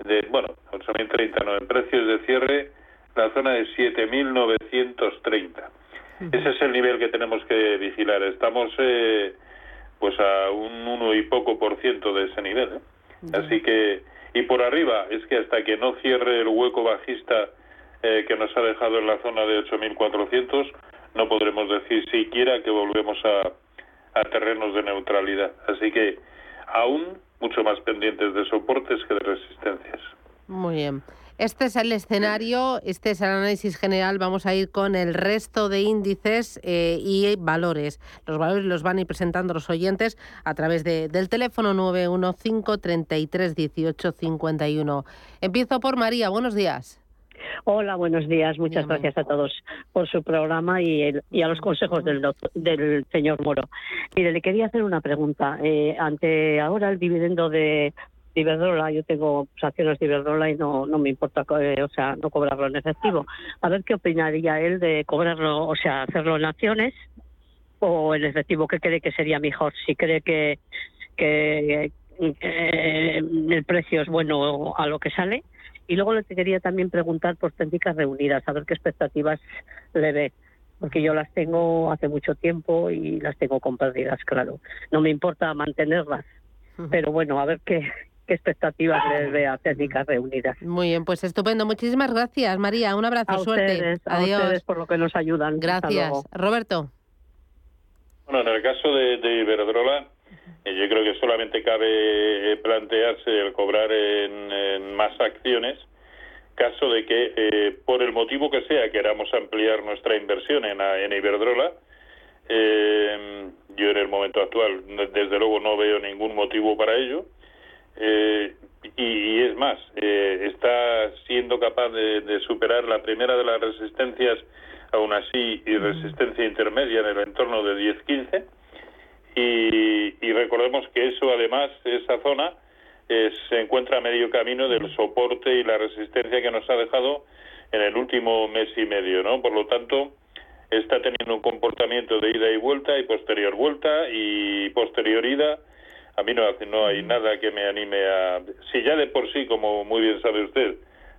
de, bueno, 8.030 no, en precios de cierre, la zona de 7.930. Ese es el nivel que tenemos que vigilar. Estamos eh, pues a un uno y poco por ciento de ese nivel. ¿eh? Así que, y por arriba, es que hasta que no cierre el hueco bajista eh, que nos ha dejado en la zona de 8.400, no podremos decir siquiera que volvemos a, a terrenos de neutralidad. Así que aún mucho más pendientes de soportes que de resistencias. Muy bien. Este es el escenario, este es el análisis general. Vamos a ir con el resto de índices eh, y valores. Los valores los van a ir presentando los oyentes a través de, del teléfono 915 33 18 51. Empiezo por María. Buenos días. Hola, buenos días. Muchas gracias a todos por su programa y, a los consejos del, del señor Moro. Mire, le quería hacer una pregunta. Eh, ante ahora el dividendo de, Iberdrola, yo tengo acciones de Iberdrola y no, no me importa, eh, o sea, no cobrarlo en efectivo. A ver qué opinaría él de cobrarlo, o sea, hacerlo en acciones o en efectivo, ¿qué cree que sería mejor? Si cree que, que eh, el precio es bueno a lo que sale y luego le quería también preguntar por técnicas reunidas, a ver qué expectativas le ve, porque yo las tengo hace mucho tiempo y las tengo compartidas, claro. No me importa mantenerlas, pero bueno, a ver qué, qué expectativas le ve a técnicas reunidas. Muy bien, pues estupendo. Muchísimas gracias, María. Un abrazo, a suerte. Ustedes, Adiós. A ustedes por lo que nos ayudan. Gracias. Roberto. Bueno, en el caso de, de Iberdrola, yo creo que solamente cabe eh, plantearse el cobrar en, más acciones caso de que, eh, por el motivo que sea, queramos ampliar nuestra inversión en, en Iberdrola. Eh, yo en el momento actual, desde luego, no veo ningún motivo para ello. Y, es más, está siendo capaz de, de, superar la primera de las resistencias, aún así, y resistencia intermedia en el entorno de 10-15 y, recordemos que eso además, esa zona, se encuentra a medio camino del soporte y la resistencia que nos ha dejado en el último mes y medio, ¿no? Por lo tanto, está teniendo un comportamiento de ida y vuelta y posterior vuelta y posterior ida. A mí no, no hay nada que me anime a... Si ya de por sí, como muy bien sabe usted,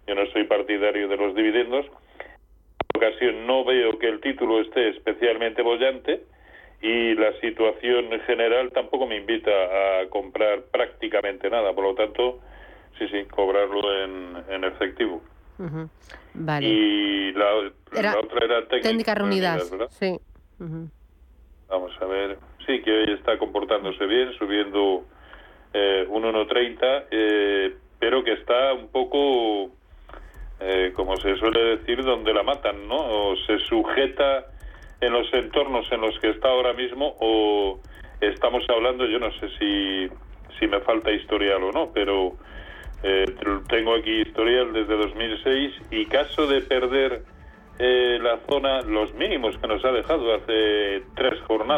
yo no soy partidario de los dividendos, en ocasión no veo que el título esté especialmente bollante, y la situación general tampoco me invita a comprar prácticamente nada, por lo tanto, sí, sí, cobrarlo en, en efectivo. Vale. Y la, otra era técnica, reunidas, sí. Vamos a ver, sí, que hoy está comportándose bien, subiendo eh, un 1.30, eh, pero que está un poco, eh, como se suele decir, donde la matan, ¿no? O se sujeta en los entornos en los que está ahora mismo o estamos hablando, yo no sé si, si me falta historial o no, pero eh, tengo aquí historial desde 2006 y caso de perder eh, la zona, los mínimos que nos ha dejado hace tres jornadas